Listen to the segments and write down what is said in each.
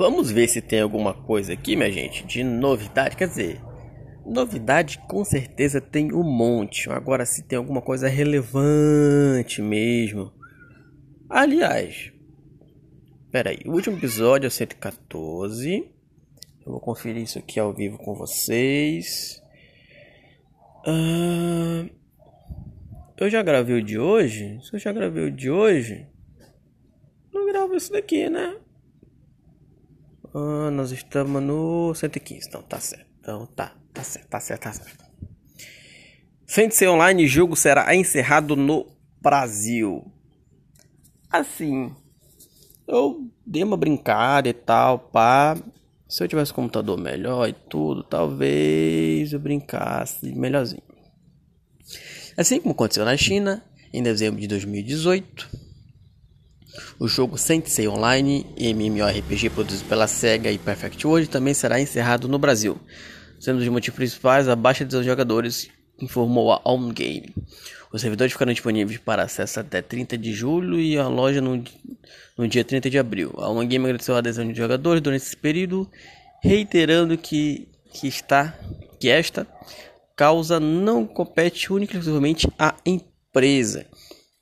Vamos ver se tem alguma coisa aqui, minha gente, de novidade. Quer dizer, novidade com certeza tem um monte. Agora, se tem alguma coisa relevante mesmo. Aliás, peraí, o último episódio é o 114. Eu vou conferir isso aqui ao vivo com vocês. Ah, eu já gravei o de hoje? Se eu já gravei o de hoje, não gravo isso daqui, né? Ah, nós estamos no 115, então tá certo. Então tá, tá certo, tá certo, tá certo. Ser online, jogo será encerrado no Brasil. Assim, eu dei uma brincada e tal, pá. Se eu tivesse computador melhor e tudo, talvez eu brincasse melhorzinho. Assim como aconteceu na China, em dezembro de 2018, o jogo Sensei Online, MMORPG produzido pela SEGA e Perfect World, também será encerrado no Brasil, sendo um dos motivos principais a baixa dos jogadores, informou a On Game. Os servidores ficarão disponíveis para acesso até 30 de julho e a loja no, no dia 30 de abril. A On Game agradeceu a adesão de jogadores durante esse período, reiterando que, que, está, que esta causa não compete única e exclusivamente à empresa.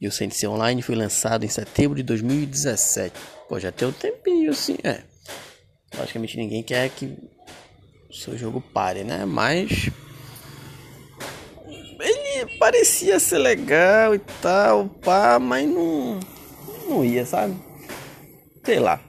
E o CNC Online foi lançado em setembro de 2017. Pô, já tem um tempinho assim, é. Logicamente ninguém quer que o seu jogo pare, né? Mas ele parecia ser legal e tal, pá, mas não não ia, sabe? Sei lá.